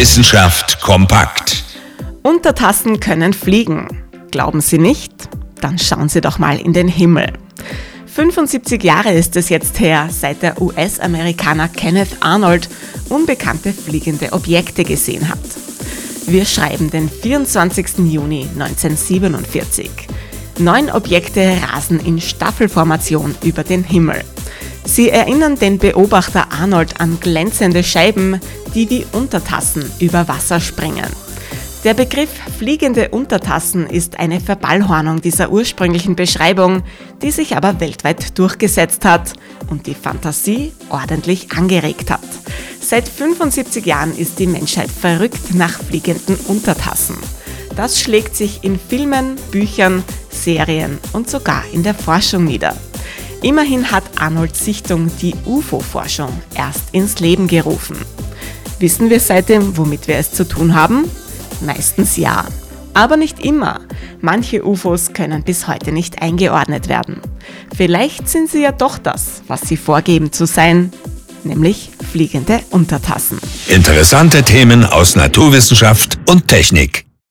Wissenschaft kompakt. Untertassen können fliegen. Glauben Sie nicht? Dann schauen Sie doch mal in den Himmel. 75 Jahre ist es jetzt her, seit der US-Amerikaner Kenneth Arnold unbekannte fliegende Objekte gesehen hat. Wir schreiben den 24. Juni 1947. Neun Objekte rasen in Staffelformation über den Himmel. Sie erinnern den Beobachter Arnold an glänzende Scheiben, die wie Untertassen über Wasser springen. Der Begriff fliegende Untertassen ist eine Verballhornung dieser ursprünglichen Beschreibung, die sich aber weltweit durchgesetzt hat und die Fantasie ordentlich angeregt hat. Seit 75 Jahren ist die Menschheit verrückt nach fliegenden Untertassen. Das schlägt sich in Filmen, Büchern, Serien und sogar in der Forschung nieder. Immerhin hat Arnolds Sichtung die UFO-Forschung erst ins Leben gerufen. Wissen wir seitdem, womit wir es zu tun haben? Meistens ja. Aber nicht immer. Manche UFOs können bis heute nicht eingeordnet werden. Vielleicht sind sie ja doch das, was sie vorgeben zu sein, nämlich fliegende Untertassen. Interessante Themen aus Naturwissenschaft und Technik.